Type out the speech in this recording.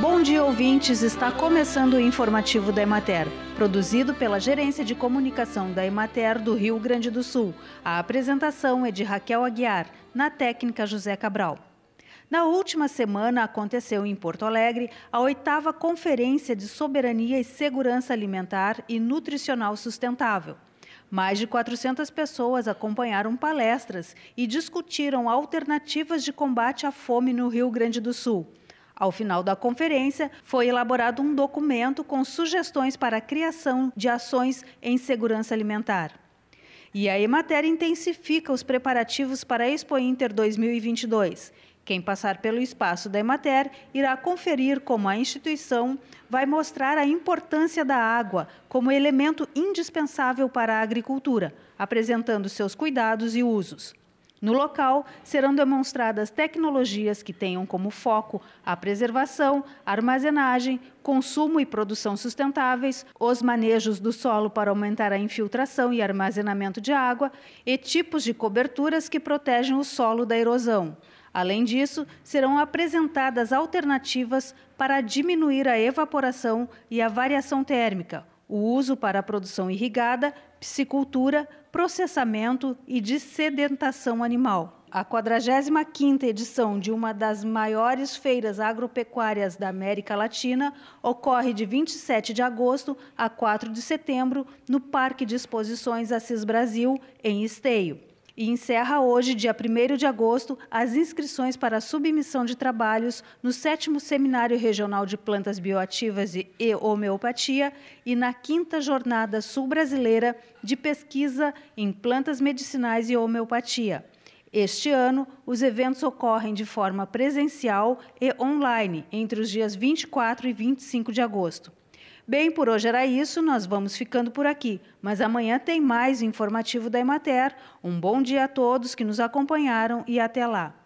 Bom dia, ouvintes! Está começando o informativo da Emater, produzido pela Gerência de Comunicação da Emater do Rio Grande do Sul. A apresentação é de Raquel Aguiar, na técnica José Cabral. Na última semana aconteceu em Porto Alegre a oitava Conferência de Soberania e Segurança Alimentar e Nutricional Sustentável. Mais de 400 pessoas acompanharam palestras e discutiram alternativas de combate à fome no Rio Grande do Sul. Ao final da conferência, foi elaborado um documento com sugestões para a criação de ações em segurança alimentar. E a Emater intensifica os preparativos para a Expo Inter 2022. Quem passar pelo espaço da Emater irá conferir como a instituição vai mostrar a importância da água como elemento indispensável para a agricultura, apresentando seus cuidados e usos. No local, serão demonstradas tecnologias que tenham como foco a preservação, armazenagem, consumo e produção sustentáveis, os manejos do solo para aumentar a infiltração e armazenamento de água e tipos de coberturas que protegem o solo da erosão. Além disso, serão apresentadas alternativas para diminuir a evaporação e a variação térmica, o uso para a produção irrigada, piscicultura, processamento e de sedentação animal. A 45ª edição de uma das maiores feiras agropecuárias da América Latina ocorre de 27 de agosto a 4 de setembro no Parque de Exposições Assis Brasil, em Esteio e encerra hoje, dia 1 de agosto, as inscrições para a submissão de trabalhos no 7 Seminário Regional de Plantas Bioativas e Homeopatia e na 5 Jornada Sul-Brasileira de Pesquisa em Plantas Medicinais e Homeopatia. Este ano, os eventos ocorrem de forma presencial e online entre os dias 24 e 25 de agosto. Bem, por hoje era isso, nós vamos ficando por aqui. Mas amanhã tem mais informativo da Emater. Um bom dia a todos que nos acompanharam e até lá.